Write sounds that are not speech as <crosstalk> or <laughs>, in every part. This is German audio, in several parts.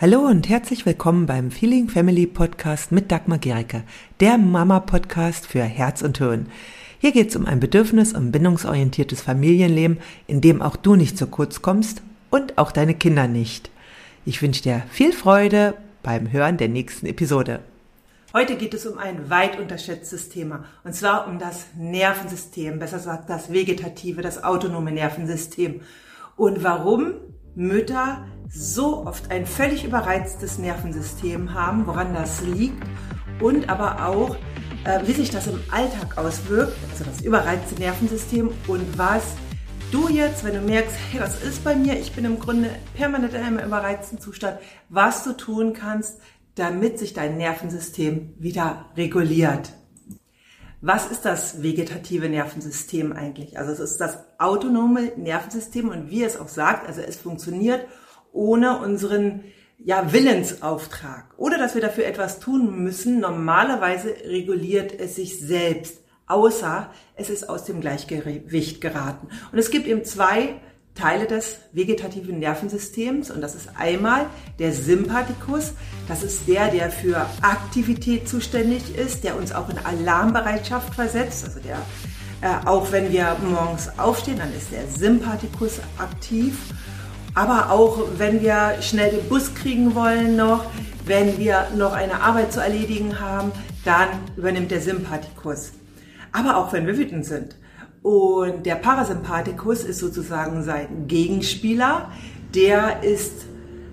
Hallo und herzlich willkommen beim Feeling Family Podcast mit Dagmar Gericke, der Mama-Podcast für Herz und Hirn. Hier geht es um ein bedürfnis- und bindungsorientiertes Familienleben, in dem auch du nicht zu kurz kommst und auch deine Kinder nicht. Ich wünsche dir viel Freude beim Hören der nächsten Episode. Heute geht es um ein weit unterschätztes Thema, und zwar um das Nervensystem, besser gesagt das vegetative, das autonome Nervensystem. Und warum Mütter so oft ein völlig überreiztes Nervensystem haben, woran das liegt und aber auch, äh, wie sich das im Alltag auswirkt, also das überreizte Nervensystem und was du jetzt, wenn du merkst, hey, was ist bei mir, ich bin im Grunde permanent in einem überreizten Zustand, was du tun kannst, damit sich dein Nervensystem wieder reguliert. Was ist das vegetative Nervensystem eigentlich? Also es ist das autonome Nervensystem und wie es auch sagt, also es funktioniert ohne unseren ja, Willensauftrag. Oder dass wir dafür etwas tun müssen. Normalerweise reguliert es sich selbst, außer es ist aus dem Gleichgewicht geraten. Und es gibt eben zwei Teile des vegetativen Nervensystems. Und das ist einmal der Sympathikus, das ist der, der für Aktivität zuständig ist, der uns auch in Alarmbereitschaft versetzt, also der äh, auch wenn wir morgens aufstehen, dann ist der Sympathikus aktiv aber auch wenn wir schnell den Bus kriegen wollen noch, wenn wir noch eine Arbeit zu erledigen haben, dann übernimmt der Sympathikus. Aber auch wenn wir wütend sind. Und der Parasympathikus ist sozusagen sein Gegenspieler. Der ist,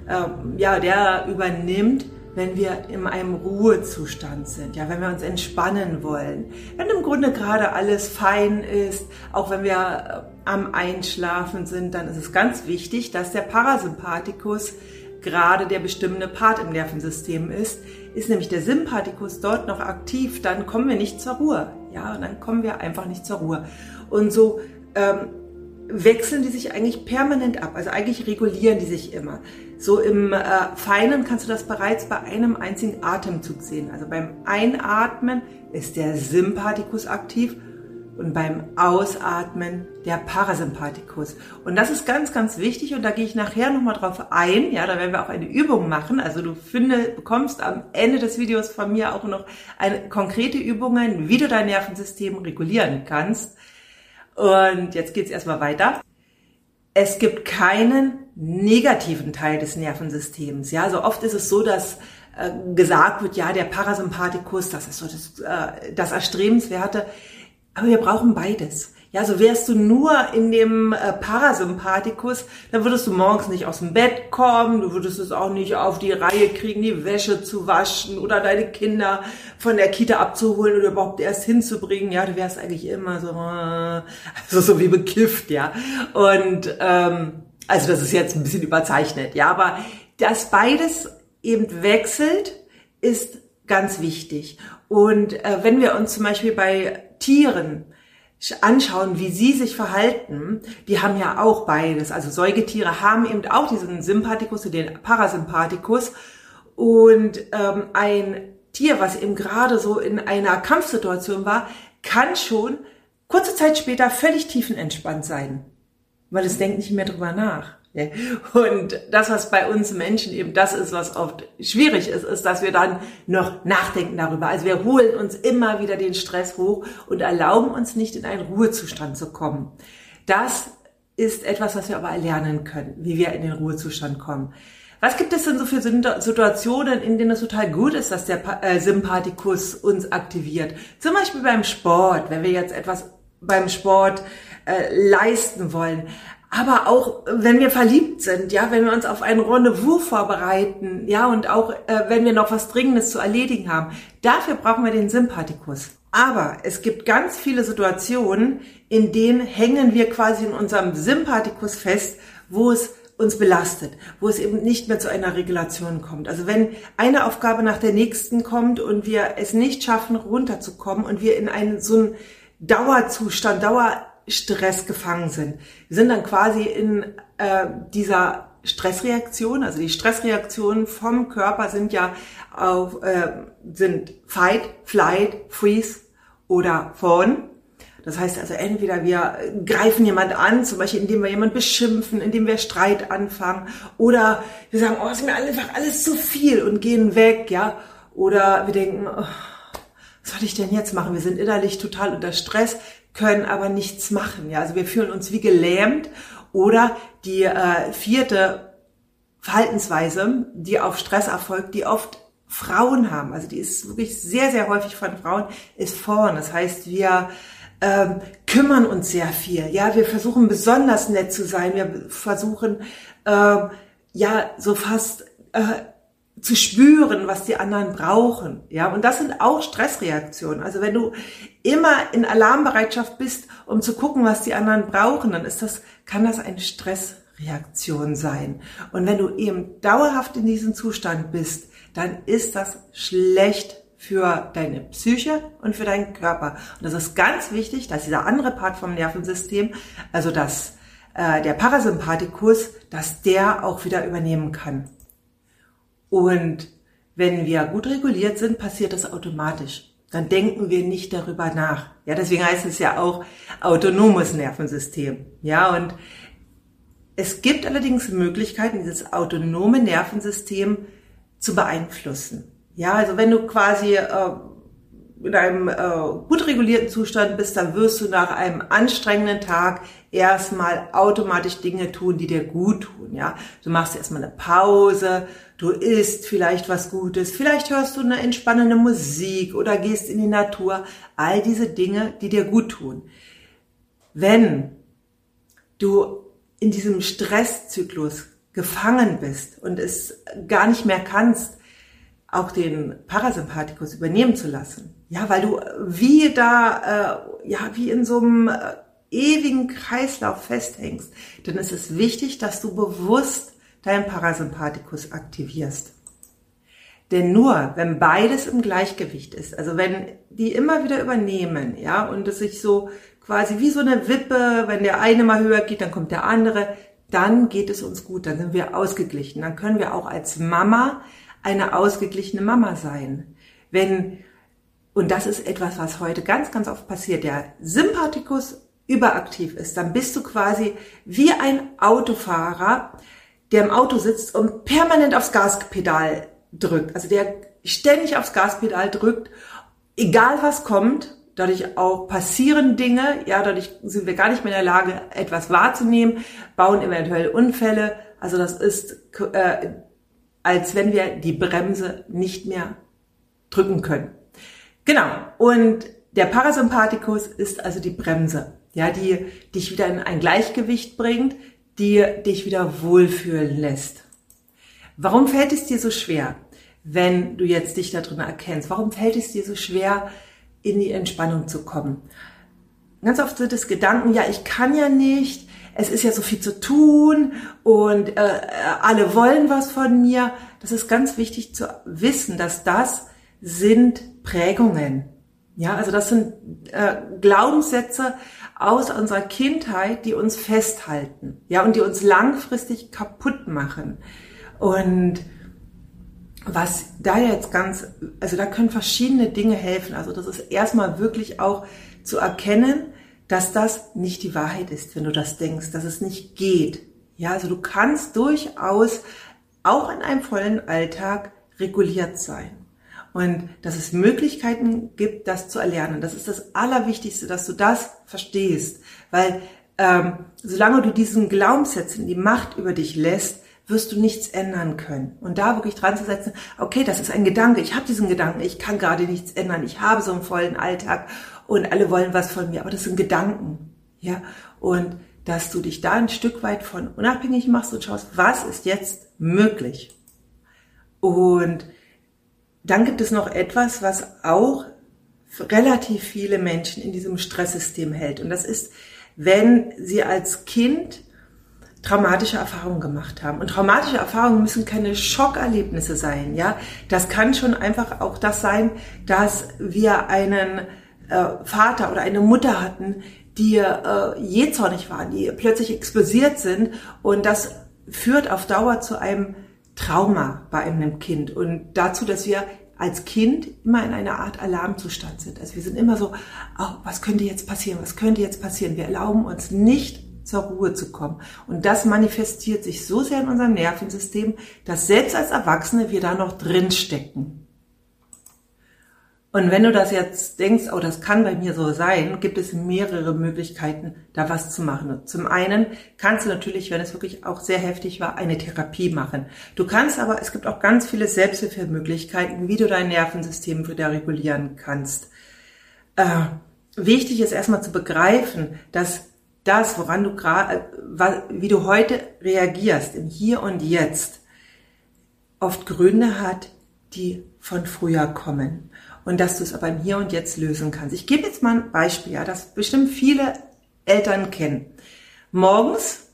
äh, ja, der übernimmt wenn wir in einem Ruhezustand sind, ja, wenn wir uns entspannen wollen, wenn im Grunde gerade alles fein ist, auch wenn wir äh, am Einschlafen sind, dann ist es ganz wichtig, dass der Parasympathikus gerade der bestimmende Part im Nervensystem ist. Ist nämlich der Sympathikus dort noch aktiv, dann kommen wir nicht zur Ruhe, ja, und dann kommen wir einfach nicht zur Ruhe. Und so ähm, wechseln die sich eigentlich permanent ab. Also eigentlich regulieren die sich immer. So im äh, Feinen kannst du das bereits bei einem einzigen Atemzug sehen. Also beim Einatmen ist der Sympathikus aktiv und beim Ausatmen der Parasympathikus. Und das ist ganz, ganz wichtig und da gehe ich nachher nochmal drauf ein. Ja, da werden wir auch eine Übung machen. Also du finde, bekommst am Ende des Videos von mir auch noch eine, konkrete Übungen, wie du dein Nervensystem regulieren kannst. Und jetzt geht's erstmal weiter. Es gibt keinen negativen Teil des Nervensystems. Ja, so oft ist es so, dass äh, gesagt wird, ja, der Parasympathikus, das ist so das, äh, das Erstrebenswerte. Aber wir brauchen beides. Ja, so wärst du nur in dem äh, Parasympathikus, dann würdest du morgens nicht aus dem Bett kommen, du würdest es auch nicht auf die Reihe kriegen, die Wäsche zu waschen oder deine Kinder von der Kita abzuholen oder überhaupt erst hinzubringen. Ja, du wärst eigentlich immer so, äh, also so wie bekifft, ja. Und ähm, also das ist jetzt ein bisschen überzeichnet, ja, aber dass beides eben wechselt, ist ganz wichtig. Und äh, wenn wir uns zum Beispiel bei Tieren anschauen, wie sie sich verhalten, die haben ja auch beides. Also Säugetiere haben eben auch diesen Sympathikus und den Parasympathikus. Und ähm, ein Tier, was eben gerade so in einer Kampfsituation war, kann schon kurze Zeit später völlig tiefenentspannt sein, weil es denkt nicht mehr drüber nach. Und das, was bei uns Menschen eben das ist, was oft schwierig ist, ist, dass wir dann noch nachdenken darüber. Also wir holen uns immer wieder den Stress hoch und erlauben uns nicht in einen Ruhezustand zu kommen. Das ist etwas, was wir aber erlernen können, wie wir in den Ruhezustand kommen. Was gibt es denn so für Situationen, in denen es total gut ist, dass der äh, Sympathikus uns aktiviert? Zum Beispiel beim Sport, wenn wir jetzt etwas beim Sport äh, leisten wollen aber auch wenn wir verliebt sind, ja, wenn wir uns auf ein Rendezvous vorbereiten, ja, und auch äh, wenn wir noch was Dringendes zu erledigen haben, dafür brauchen wir den Sympathikus. Aber es gibt ganz viele Situationen, in denen hängen wir quasi in unserem Sympathikus fest, wo es uns belastet, wo es eben nicht mehr zu einer Regulation kommt. Also wenn eine Aufgabe nach der nächsten kommt und wir es nicht schaffen, runterzukommen und wir in einen so einen Dauerzustand, Dauer Stress gefangen sind. Wir sind dann quasi in äh, dieser Stressreaktion, also die Stressreaktionen vom Körper sind ja auf, äh, sind Fight, Flight, Freeze oder Fawn. Das heißt also entweder wir greifen jemand an, zum Beispiel indem wir jemand beschimpfen, indem wir Streit anfangen, oder wir sagen, oh, ist mir einfach alles zu viel und gehen weg, ja. Oder wir denken, oh, was soll ich denn jetzt machen? Wir sind innerlich total unter Stress, können aber nichts machen, ja. Also wir fühlen uns wie gelähmt. Oder die äh, vierte Verhaltensweise, die auf Stress erfolgt, die oft Frauen haben, also die ist wirklich sehr, sehr häufig von Frauen, ist vorn. Das heißt, wir ähm, kümmern uns sehr viel. Ja, wir versuchen besonders nett zu sein. Wir versuchen äh, ja so fast äh, zu spüren, was die anderen brauchen. Ja, und das sind auch Stressreaktionen. Also wenn du immer in Alarmbereitschaft bist, um zu gucken, was die anderen brauchen, dann ist das, kann das eine Stressreaktion sein. Und wenn du eben dauerhaft in diesem Zustand bist, dann ist das schlecht für deine Psyche und für deinen Körper. Und das ist ganz wichtig, dass dieser andere Part vom Nervensystem, also das, äh, der Parasympathikus, dass der auch wieder übernehmen kann. Und wenn wir gut reguliert sind, passiert das automatisch. Dann denken wir nicht darüber nach. Ja, deswegen heißt es ja auch autonomes Nervensystem. Ja, und es gibt allerdings Möglichkeiten, dieses autonome Nervensystem zu beeinflussen. Ja, also wenn du quasi äh, in einem äh, gut regulierten Zustand bist, dann wirst du nach einem anstrengenden Tag erstmal automatisch Dinge tun, die dir gut tun. Ja, du machst erstmal eine Pause, du isst vielleicht was Gutes, vielleicht hörst du eine entspannende Musik oder gehst in die Natur. All diese Dinge, die dir gut tun. Wenn du in diesem Stresszyklus gefangen bist und es gar nicht mehr kannst, auch den Parasympathikus übernehmen zu lassen. Ja, weil du wie da, äh, ja, wie in so einem äh, ewigen Kreislauf festhängst, dann ist es wichtig, dass du bewusst deinen Parasympathikus aktivierst. Denn nur, wenn beides im Gleichgewicht ist, also wenn die immer wieder übernehmen, ja, und es sich so quasi wie so eine Wippe, wenn der eine mal höher geht, dann kommt der andere, dann geht es uns gut, dann sind wir ausgeglichen, dann können wir auch als Mama eine ausgeglichene Mama sein. Wenn, und das ist etwas, was heute ganz, ganz oft passiert, der Sympathikus überaktiv ist, dann bist du quasi wie ein Autofahrer, der im Auto sitzt und permanent aufs Gaspedal drückt. Also der ständig aufs Gaspedal drückt, egal was kommt. Dadurch auch passieren Dinge, ja, dadurch sind wir gar nicht mehr in der Lage, etwas wahrzunehmen, bauen eventuell Unfälle. Also das ist äh, als wenn wir die Bremse nicht mehr drücken können. Genau. Und der Parasympathikus ist also die Bremse, ja, die dich wieder in ein Gleichgewicht bringt, die dich wieder wohlfühlen lässt. Warum fällt es dir so schwer, wenn du jetzt dich da drin erkennst? Warum fällt es dir so schwer, in die Entspannung zu kommen? Ganz oft sind es Gedanken, ja, ich kann ja nicht, es ist ja so viel zu tun und äh, alle wollen was von mir. Das ist ganz wichtig zu wissen, dass das sind Prägungen. Ja, also das sind äh, Glaubenssätze aus unserer Kindheit, die uns festhalten, ja, und die uns langfristig kaputt machen. Und was da jetzt ganz, also da können verschiedene Dinge helfen. Also das ist erstmal wirklich auch zu erkennen, dass das nicht die Wahrheit ist, wenn du das denkst, dass es nicht geht. Ja, also du kannst durchaus auch in einem vollen Alltag reguliert sein. Und dass es Möglichkeiten gibt, das zu erlernen. Das ist das Allerwichtigste, dass du das verstehst. Weil ähm, solange du diesen Glaubenssätzen die Macht über dich lässt, wirst du nichts ändern können. Und da wirklich dran zu setzen, okay, das ist ein Gedanke, ich habe diesen Gedanken, ich kann gerade nichts ändern, ich habe so einen vollen Alltag und alle wollen was von mir, aber das sind Gedanken. Ja, und dass du dich da ein Stück weit von unabhängig machst und schaust, was ist jetzt möglich. Und dann gibt es noch etwas, was auch relativ viele Menschen in diesem Stresssystem hält. Und das ist, wenn sie als Kind traumatische Erfahrungen gemacht haben. Und traumatische Erfahrungen müssen keine Schockerlebnisse sein, ja. Das kann schon einfach auch das sein, dass wir einen äh, Vater oder eine Mutter hatten, die äh, jähzornig waren, die plötzlich explosiert sind und das führt auf Dauer zu einem Trauma bei einem Kind und dazu, dass wir als Kind immer in einer Art Alarmzustand sind. Also wir sind immer so, oh, was könnte jetzt passieren, was könnte jetzt passieren. Wir erlauben uns nicht zur Ruhe zu kommen. Und das manifestiert sich so sehr in unserem Nervensystem, dass selbst als Erwachsene wir da noch drin stecken. Und wenn du das jetzt denkst, oh, das kann bei mir so sein, gibt es mehrere Möglichkeiten, da was zu machen. Zum einen kannst du natürlich, wenn es wirklich auch sehr heftig war, eine Therapie machen. Du kannst aber, es gibt auch ganz viele Selbsthilfemöglichkeiten, wie du dein Nervensystem wieder regulieren kannst. Äh, wichtig ist erstmal zu begreifen, dass das, woran du gerade, wie du heute reagierst, im Hier und Jetzt, oft Gründe hat, die von früher kommen und dass du es aber im Hier und Jetzt lösen kannst. Ich gebe jetzt mal ein Beispiel, ja, das bestimmt viele Eltern kennen. Morgens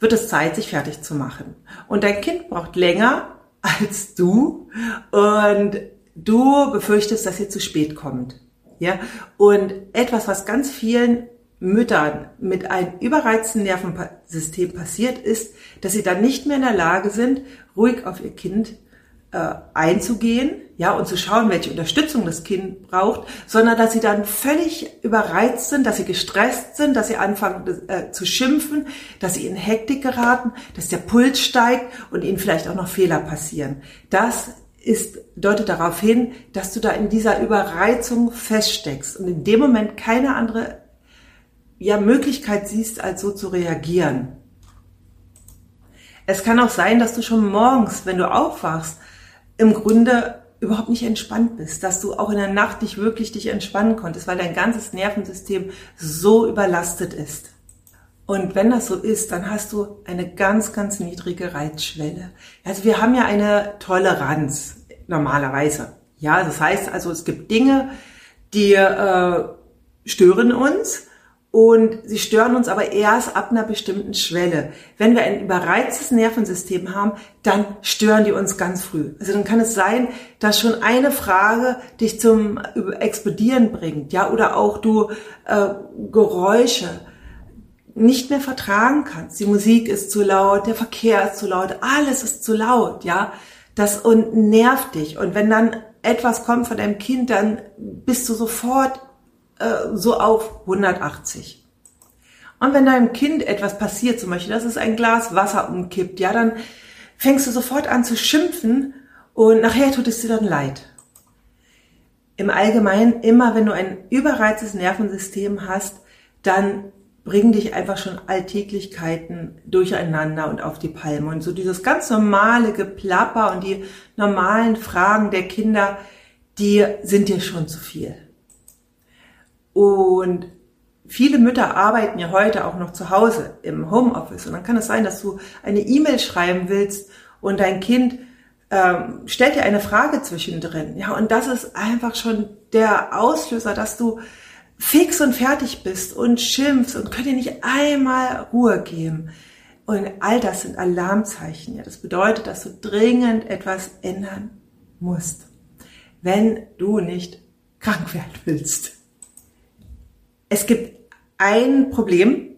wird es Zeit, sich fertig zu machen. Und dein Kind braucht länger als du und du befürchtest, dass ihr zu spät kommt. Ja, und etwas, was ganz vielen Müttern mit einem überreizten Nervensystem passiert, ist, dass sie dann nicht mehr in der Lage sind, ruhig auf ihr Kind äh, einzugehen, ja, und zu schauen, welche Unterstützung das Kind braucht, sondern dass sie dann völlig überreizt sind, dass sie gestresst sind, dass sie anfangen äh, zu schimpfen, dass sie in Hektik geraten, dass der Puls steigt und ihnen vielleicht auch noch Fehler passieren. Das ist, deutet darauf hin, dass du da in dieser Überreizung feststeckst und in dem Moment keine andere ja, Möglichkeit siehst, als so zu reagieren. Es kann auch sein, dass du schon morgens, wenn du aufwachst, im Grunde überhaupt nicht entspannt bist, dass du auch in der Nacht nicht wirklich dich entspannen konntest, weil dein ganzes Nervensystem so überlastet ist. Und wenn das so ist, dann hast du eine ganz, ganz niedrige Reizschwelle. Also wir haben ja eine Toleranz normalerweise. Ja, das heißt also, es gibt Dinge, die äh, stören uns und sie stören uns aber erst ab einer bestimmten Schwelle. Wenn wir ein überreiztes Nervensystem haben, dann stören die uns ganz früh. Also dann kann es sein, dass schon eine Frage dich zum Explodieren bringt, ja, oder auch du äh, Geräusche nicht mehr vertragen kannst. Die Musik ist zu laut, der Verkehr ist zu laut, alles ist zu laut, ja. Das und nervt dich. Und wenn dann etwas kommt von deinem Kind, dann bist du sofort äh, so auf 180. Und wenn deinem Kind etwas passiert, zum Beispiel, dass es ein Glas Wasser umkippt, ja, dann fängst du sofort an zu schimpfen und nachher tut es dir dann leid. Im Allgemeinen, immer wenn du ein überreiztes Nervensystem hast, dann bringen dich einfach schon Alltäglichkeiten durcheinander und auf die Palme. Und so dieses ganz normale Geplapper und die normalen Fragen der Kinder, die sind dir schon zu viel. Und viele Mütter arbeiten ja heute auch noch zu Hause im Homeoffice. Und dann kann es sein, dass du eine E-Mail schreiben willst und dein Kind ähm, stellt dir eine Frage zwischendrin. Ja, und das ist einfach schon der Auslöser, dass du fix und fertig bist und schimpfst und könnt dir nicht einmal Ruhe geben. Und all das sind Alarmzeichen. Ja, das bedeutet, dass du dringend etwas ändern musst, wenn du nicht krank <laughs> werden willst. Es gibt ein Problem.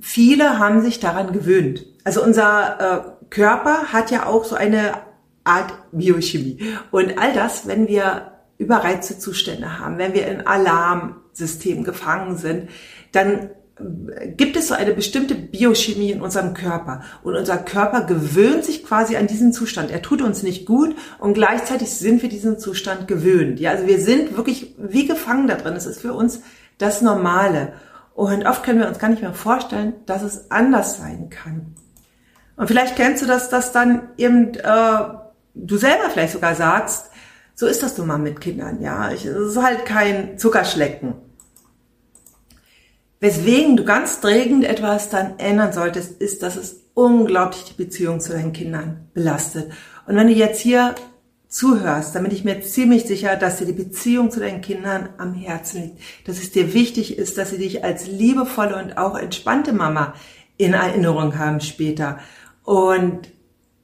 Viele haben sich daran gewöhnt. Also unser äh, Körper hat ja auch so eine Art Biochemie. Und all das, wenn wir überreizte Zustände haben, wenn wir in Alarmsystem gefangen sind, dann gibt es so eine bestimmte Biochemie in unserem Körper. Und unser Körper gewöhnt sich quasi an diesen Zustand. Er tut uns nicht gut und gleichzeitig sind wir diesen Zustand gewöhnt. Ja, also wir sind wirklich wie gefangen da drin. Es ist für uns das Normale. Und oft können wir uns gar nicht mehr vorstellen, dass es anders sein kann. Und vielleicht kennst du das, dass dann eben äh, du selber vielleicht sogar sagst, so ist das nun mal mit Kindern, ja. Es ist halt kein Zuckerschlecken. Weswegen du ganz dringend etwas dann ändern solltest, ist, dass es unglaublich die Beziehung zu deinen Kindern belastet. Und wenn du jetzt hier zuhörst, dann bin ich mir ziemlich sicher, dass dir die Beziehung zu deinen Kindern am Herzen liegt, dass es dir wichtig ist, dass sie dich als liebevolle und auch entspannte Mama in Erinnerung haben später. Und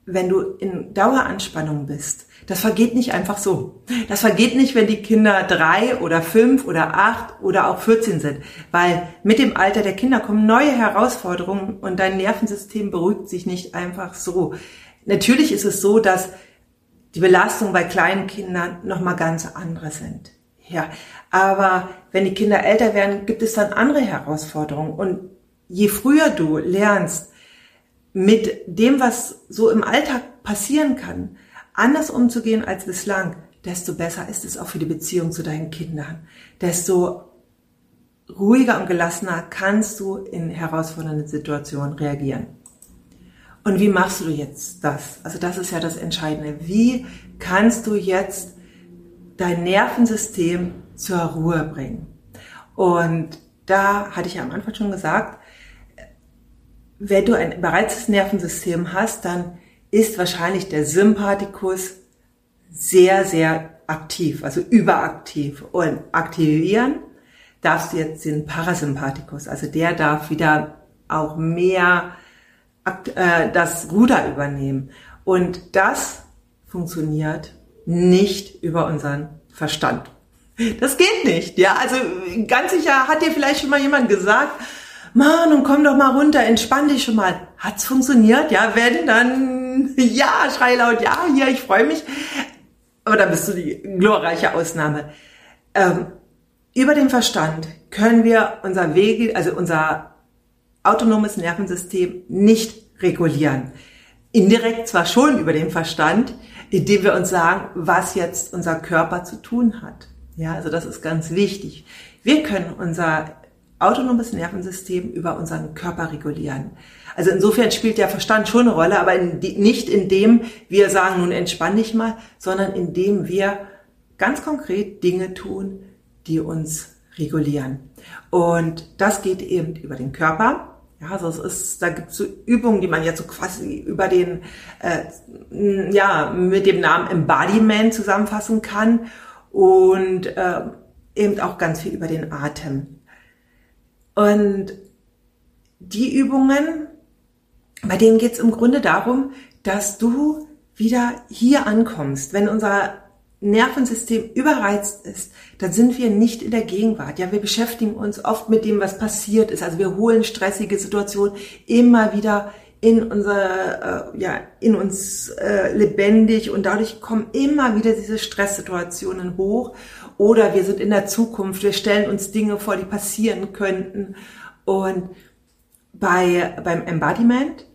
wenn du in Daueranspannung bist, das vergeht nicht einfach so. Das vergeht nicht, wenn die Kinder drei oder fünf oder acht oder auch 14 sind, weil mit dem Alter der Kinder kommen neue Herausforderungen und dein Nervensystem beruhigt sich nicht einfach so. Natürlich ist es so, dass die Belastungen bei kleinen Kindern nochmal ganz andere sind. Ja, aber wenn die Kinder älter werden, gibt es dann andere Herausforderungen. Und je früher du lernst, mit dem, was so im Alltag passieren kann, anders umzugehen als bislang, desto besser ist es auch für die Beziehung zu deinen Kindern. Desto ruhiger und gelassener kannst du in herausfordernden Situationen reagieren. Und wie machst du jetzt das? Also das ist ja das Entscheidende. Wie kannst du jetzt dein Nervensystem zur Ruhe bringen? Und da hatte ich ja am Anfang schon gesagt, wenn du ein bereits Nervensystem hast, dann ist wahrscheinlich der Sympathikus sehr, sehr aktiv, also überaktiv. Und aktivieren darfst du jetzt den Parasympathikus, also der darf wieder auch mehr das Ruder übernehmen. Und das funktioniert nicht über unseren Verstand. Das geht nicht, ja. Also ganz sicher hat dir vielleicht schon mal jemand gesagt, Mann, und komm doch mal runter, entspann dich schon mal. Hat's funktioniert? Ja, wenn, dann <laughs> ja, schrei laut, ja, hier, ich freue mich. Aber dann bist du die glorreiche Ausnahme. Ähm, über den Verstand können wir unser Wege, also unser autonomes Nervensystem nicht regulieren. Indirekt zwar schon über den Verstand, indem wir uns sagen, was jetzt unser Körper zu tun hat. Ja, also das ist ganz wichtig. Wir können unser autonomes Nervensystem über unseren Körper regulieren. Also insofern spielt der Verstand schon eine Rolle, aber in die, nicht indem wir sagen, nun entspann dich mal, sondern indem wir ganz konkret Dinge tun, die uns regulieren. Und das geht eben über den Körper. Ja, also es ist, da gibt es so Übungen, die man jetzt so quasi über den, äh, ja, mit dem Namen Embodiment zusammenfassen kann und äh, eben auch ganz viel über den Atem. Und die Übungen, bei denen geht es im Grunde darum, dass du wieder hier ankommst. Wenn unser Nervensystem überreizt ist, dann sind wir nicht in der Gegenwart. Ja, wir beschäftigen uns oft mit dem, was passiert ist. Also wir holen stressige Situationen immer wieder in unser, äh, ja, in uns äh, lebendig und dadurch kommen immer wieder diese Stresssituationen hoch. Oder wir sind in der Zukunft, wir stellen uns Dinge vor, die passieren könnten. Und bei, beim Embodiment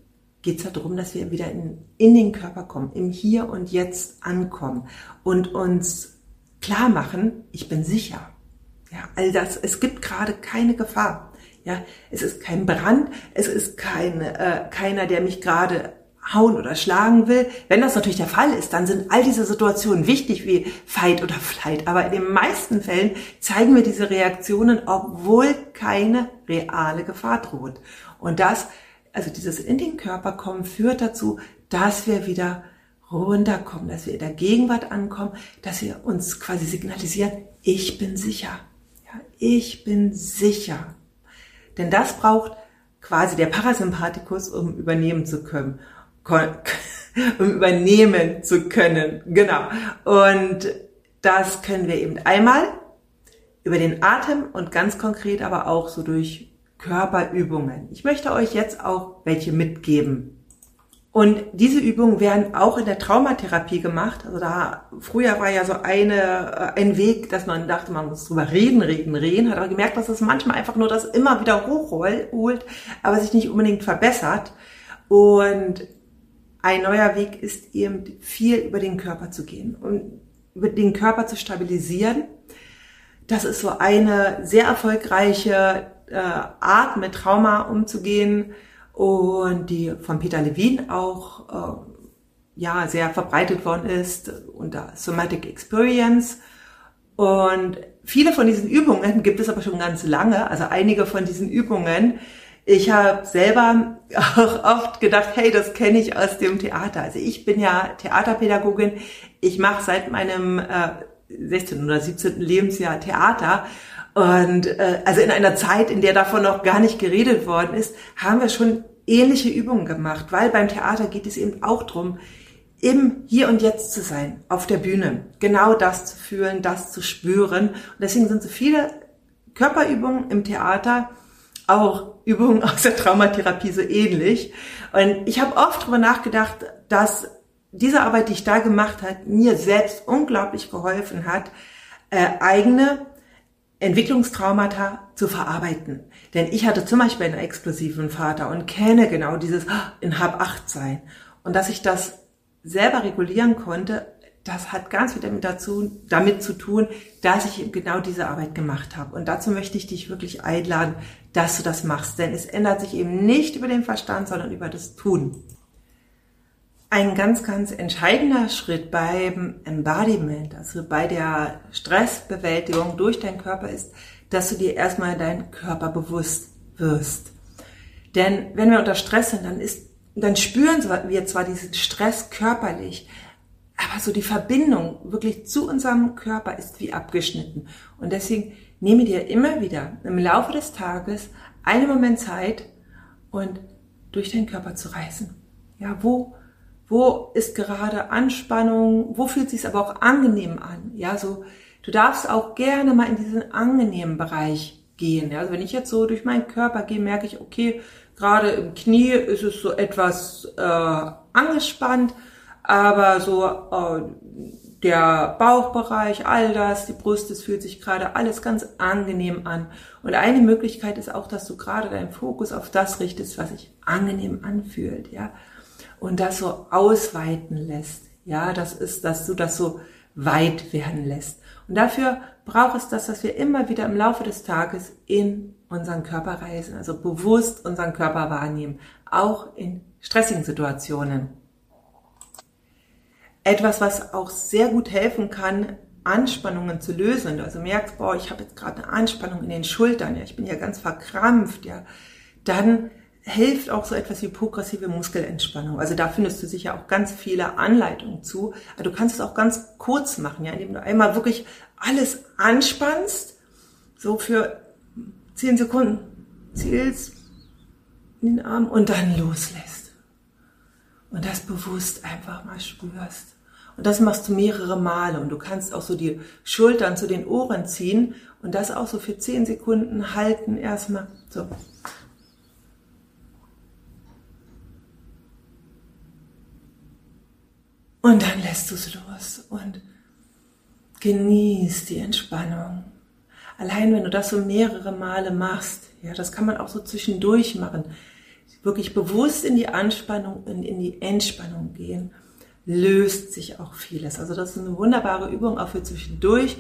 geht es darum, dass wir wieder in, in den Körper kommen, im Hier und Jetzt ankommen und uns klar machen, ich bin sicher. Ja, all das, es gibt gerade keine Gefahr. Ja, es ist kein Brand, es ist kein, äh, keiner, der mich gerade hauen oder schlagen will. Wenn das natürlich der Fall ist, dann sind all diese Situationen wichtig wie Fight oder Flight. Aber in den meisten Fällen zeigen wir diese Reaktionen, obwohl keine reale Gefahr droht. Und das also dieses in den Körper kommen, führt dazu, dass wir wieder runterkommen, dass wir in der Gegenwart ankommen, dass wir uns quasi signalisieren, ich bin sicher. Ja, ich bin sicher. Denn das braucht quasi der Parasympathikus, um übernehmen zu können. <laughs> um übernehmen zu können. Genau. Und das können wir eben einmal über den Atem und ganz konkret aber auch so durch Körperübungen. Ich möchte euch jetzt auch welche mitgeben. Und diese Übungen werden auch in der Traumatherapie gemacht. Also da früher war ja so eine äh, ein Weg, dass man dachte, man muss drüber reden, reden, reden, hat aber gemerkt, dass es manchmal einfach nur das immer wieder hochholt, aber sich nicht unbedingt verbessert. Und ein neuer Weg ist eben viel über den Körper zu gehen und über den Körper zu stabilisieren. Das ist so eine sehr erfolgreiche äh, Art, mit Trauma umzugehen und die von Peter Levine auch äh, ja sehr verbreitet worden ist unter Somatic Experience. Und viele von diesen Übungen gibt es aber schon ganz lange. Also einige von diesen Übungen. Ich habe selber <laughs> auch oft gedacht, hey, das kenne ich aus dem Theater. Also ich bin ja Theaterpädagogin. Ich mache seit meinem äh, 16. oder 17. Lebensjahr Theater und äh, also in einer Zeit, in der davon noch gar nicht geredet worden ist, haben wir schon ähnliche Übungen gemacht, weil beim Theater geht es eben auch drum, im Hier und Jetzt zu sein, auf der Bühne, genau das zu fühlen, das zu spüren. Und deswegen sind so viele Körperübungen im Theater auch Übungen <laughs> aus der Traumatherapie so ähnlich. Und ich habe oft darüber nachgedacht, dass diese Arbeit, die ich da gemacht hat, mir selbst unglaublich geholfen hat, äh, eigene Entwicklungstraumata zu verarbeiten. Denn ich hatte zum Beispiel einen explosiven Vater und kenne genau dieses ah, in Hab acht sein. Und dass ich das selber regulieren konnte, das hat ganz viel damit dazu, damit zu tun, dass ich genau diese Arbeit gemacht habe. Und dazu möchte ich dich wirklich einladen, dass du das machst. Denn es ändert sich eben nicht über den Verstand, sondern über das Tun. Ein ganz, ganz entscheidender Schritt beim Embodiment, also bei der Stressbewältigung durch deinen Körper ist, dass du dir erstmal deinen Körper bewusst wirst. Denn wenn wir unter Stress sind, dann ist, dann spüren wir zwar diesen Stress körperlich, aber so die Verbindung wirklich zu unserem Körper ist wie abgeschnitten. Und deswegen nehme dir immer wieder im Laufe des Tages einen Moment Zeit und durch deinen Körper zu reisen. Ja, wo, wo ist gerade Anspannung? Wo fühlt sich aber auch angenehm an? Ja, so, du darfst auch gerne mal in diesen angenehmen Bereich gehen. Ja, also wenn ich jetzt so durch meinen Körper gehe, merke ich, okay, gerade im Knie ist es so etwas äh, angespannt aber so äh, der Bauchbereich, all das, die Brust, es fühlt sich gerade alles ganz angenehm an. Und eine Möglichkeit ist auch, dass du gerade deinen Fokus auf das richtest, was sich angenehm anfühlt, ja. Und das so ausweiten lässt. Ja, das ist, dass du das so weit werden lässt. Und dafür braucht es das, dass wir immer wieder im Laufe des Tages in unseren Körper reisen, also bewusst unseren Körper wahrnehmen, auch in stressigen Situationen. Etwas, was auch sehr gut helfen kann, Anspannungen zu lösen. Wenn also merkst, boah, ich habe jetzt gerade eine Anspannung in den Schultern, ja, ich bin ja ganz verkrampft, ja, dann hilft auch so etwas wie progressive Muskelentspannung. Also da findest du sicher auch ganz viele Anleitungen zu. Du kannst es auch ganz kurz machen, ja, indem du einmal wirklich alles anspannst, so für zehn Sekunden zielst in den Arm und dann loslässt. Und das bewusst einfach mal spürst. Und das machst du mehrere Male und du kannst auch so die Schultern zu den Ohren ziehen und das auch so für zehn Sekunden halten erstmal. So. Und dann lässt du es los und genießt die Entspannung. Allein wenn du das so mehrere Male machst, ja, das kann man auch so zwischendurch machen. Wirklich bewusst in die Anspannung und in die Entspannung gehen löst sich auch vieles. Also das ist eine wunderbare Übung auch für zwischendurch.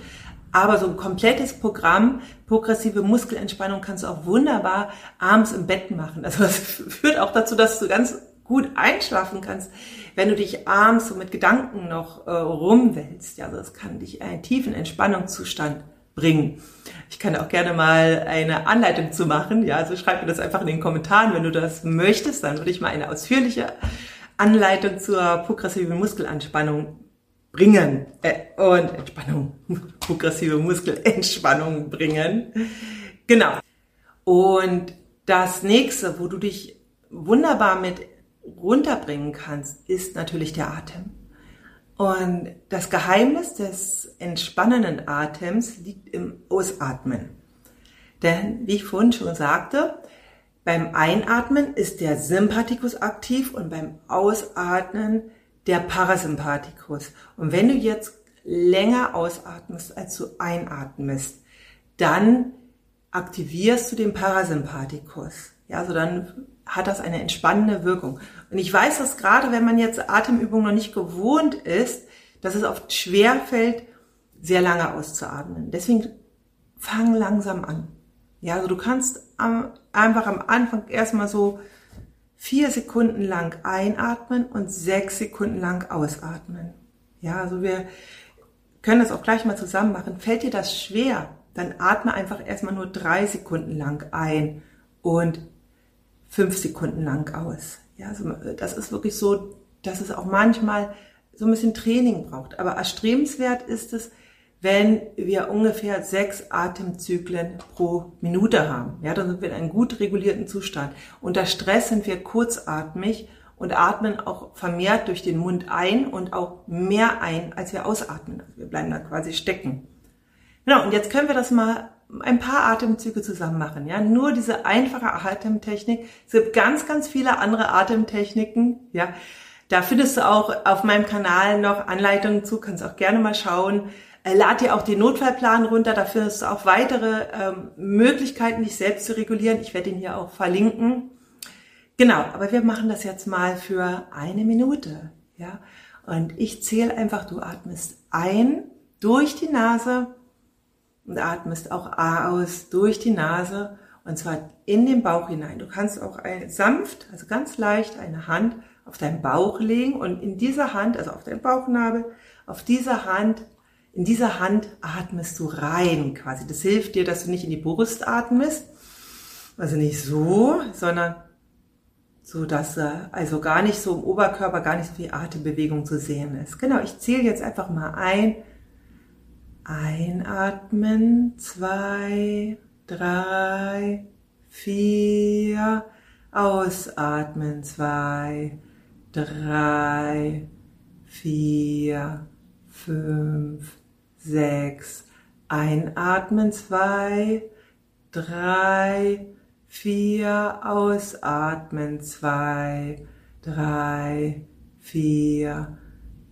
Aber so ein komplettes Programm, progressive Muskelentspannung kannst du auch wunderbar abends im Bett machen. Also das <laughs> führt auch dazu, dass du ganz gut einschlafen kannst, wenn du dich abends so mit Gedanken noch äh, rumwälzt. Ja, also das kann dich in einen tiefen Entspannungszustand bringen. Ich kann auch gerne mal eine Anleitung zu machen. Ja, also schreib mir das einfach in den Kommentaren, wenn du das möchtest. Dann würde ich mal eine ausführliche Anleitung zur progressiven Muskelanspannung bringen äh, und Entspannung, <laughs> progressive Muskelentspannung bringen. Genau. Und das nächste, wo du dich wunderbar mit runterbringen kannst, ist natürlich der Atem. Und das Geheimnis des entspannenden Atems liegt im Ausatmen. Denn, wie ich vorhin schon sagte, beim Einatmen ist der Sympathikus aktiv und beim Ausatmen der Parasympathikus. Und wenn du jetzt länger ausatmest, als du einatmest, dann aktivierst du den Parasympathikus. Ja, also dann hat das eine entspannende Wirkung. Und ich weiß, dass gerade wenn man jetzt Atemübungen noch nicht gewohnt ist, dass es oft schwer fällt, sehr lange auszuatmen. Deswegen fang langsam an. Ja, also du kannst am, einfach am Anfang erstmal so vier Sekunden lang einatmen und sechs Sekunden lang ausatmen. Ja, also wir können das auch gleich mal zusammen machen. Fällt dir das schwer, dann atme einfach erstmal nur drei Sekunden lang ein und fünf Sekunden lang aus. Ja, also das ist wirklich so, dass es auch manchmal so ein bisschen Training braucht. Aber erstrebenswert ist es, wenn wir ungefähr sechs Atemzyklen pro Minute haben. Ja, dann sind wir in einem gut regulierten Zustand. Unter Stress sind wir kurzatmig und atmen auch vermehrt durch den Mund ein und auch mehr ein, als wir ausatmen. Also wir bleiben da quasi stecken. Genau, und jetzt können wir das mal ein paar Atemzüge zusammen machen. Ja, nur diese einfache Atemtechnik. Es gibt ganz, ganz viele andere Atemtechniken. Ja, Da findest du auch auf meinem Kanal noch Anleitungen zu, kannst auch gerne mal schauen. Äh, lad dir auch den Notfallplan runter, da findest du auch weitere ähm, Möglichkeiten, dich selbst zu regulieren. Ich werde ihn hier auch verlinken. Genau, aber wir machen das jetzt mal für eine Minute. Ja, und ich zähle einfach, du atmest ein durch die Nase und atmest auch aus durch die Nase und zwar in den Bauch hinein. Du kannst auch sanft, also ganz leicht eine Hand auf deinen Bauch legen und in dieser Hand, also auf deinen Bauchnabel, auf dieser Hand, in dieser Hand atmest du rein quasi. Das hilft dir, dass du nicht in die Brust atmest, also nicht so, sondern so dass also gar nicht so im Oberkörper gar nicht so viel Atembewegung zu sehen ist. Genau, ich zähle jetzt einfach mal ein. Einatmen, zwei, drei, vier, ausatmen, zwei, drei, vier, fünf, sechs, einatmen, zwei, drei, vier, ausatmen, zwei, drei, vier,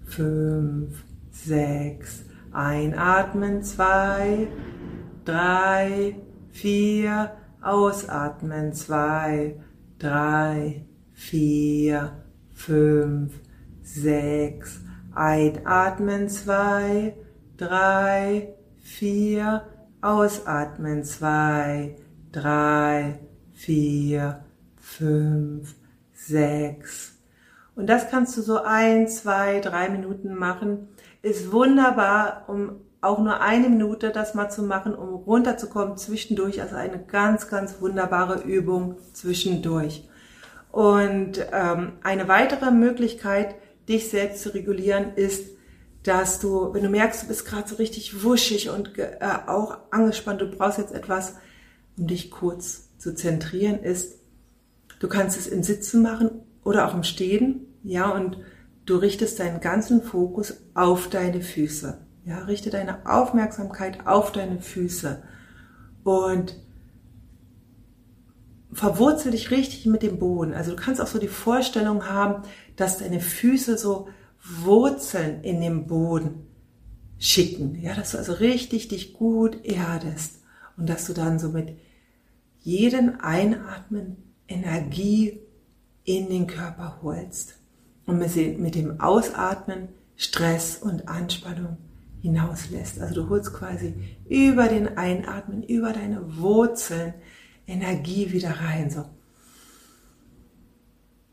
fünf, sechs, einatmen, zwei, drei, vier, ausatmen, zwei, drei, vier, fünf, sechs, einatmen, zwei, drei, vier, ausatmen, zwei, drei, vier, fünf, sechs. Und das kannst du so ein, zwei, drei Minuten machen. Ist wunderbar, um auch nur eine Minute das mal zu machen, um runterzukommen zwischendurch. Also eine ganz, ganz wunderbare Übung zwischendurch. Und ähm, eine weitere Möglichkeit, dich selbst zu regulieren, ist, dass du, wenn du merkst, du bist gerade so richtig wuschig und äh, auch angespannt, du brauchst jetzt etwas, um dich kurz zu zentrieren, ist, du kannst es im Sitzen machen oder auch im Stehen, ja, und du richtest deinen ganzen Fokus auf deine Füße. Ja, richte deine Aufmerksamkeit auf deine Füße und verwurzel dich richtig mit dem Boden. Also du kannst auch so die Vorstellung haben, dass deine Füße so Wurzeln in dem Boden schicken. Ja, dass du also richtig dich gut erdest und dass du dann so mit jedem Einatmen Energie in den Körper holst und mit dem Ausatmen Stress und Anspannung hinauslässt. Also du holst quasi über den Einatmen, über deine Wurzeln Energie wieder rein. So.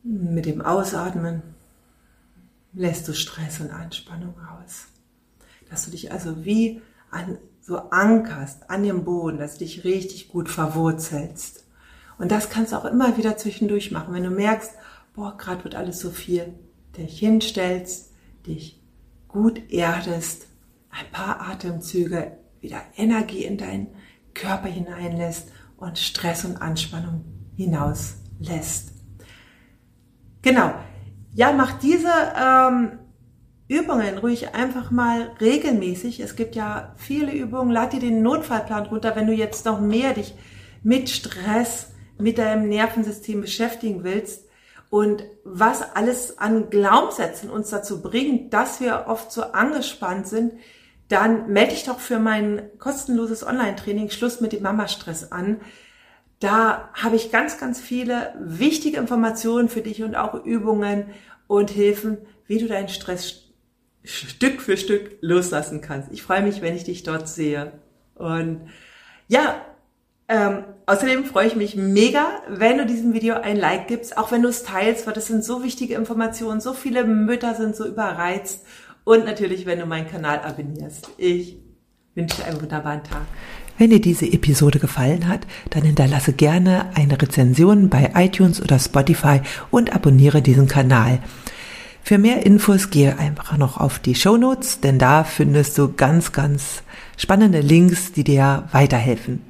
Mit dem Ausatmen lässt du Stress und Anspannung aus. Dass du dich also wie an, so ankerst an dem Boden, dass du dich richtig gut verwurzelst. Und das kannst du auch immer wieder zwischendurch machen, wenn du merkst, boah, gerade wird alles so viel, dich hinstellst, dich gut erdest, ein paar Atemzüge wieder Energie in deinen Körper hineinlässt und Stress und Anspannung hinauslässt. Genau. Ja, mach diese ähm, Übungen ruhig einfach mal regelmäßig. Es gibt ja viele Übungen. Lad dir den Notfallplan runter, wenn du jetzt noch mehr dich mit Stress, mit deinem Nervensystem beschäftigen willst und was alles an Glaubenssätzen uns dazu bringt, dass wir oft so angespannt sind, dann melde dich doch für mein kostenloses Online-Training Schluss mit dem Mama-Stress an. Da habe ich ganz, ganz viele wichtige Informationen für dich und auch Übungen und Hilfen, wie du deinen Stress Stück für Stück loslassen kannst. Ich freue mich, wenn ich dich dort sehe. Und ja, ähm, außerdem freue ich mich mega, wenn du diesem Video ein Like gibst, auch wenn du es teilst, weil das sind so wichtige Informationen. So viele Mütter sind so überreizt und natürlich, wenn du meinen Kanal abonnierst. Ich wünsche dir einen wunderbaren Tag. Wenn dir diese Episode gefallen hat, dann hinterlasse gerne eine Rezension bei iTunes oder Spotify und abonniere diesen Kanal. Für mehr Infos gehe einfach noch auf die Show Notes, denn da findest du ganz, ganz spannende Links, die dir weiterhelfen.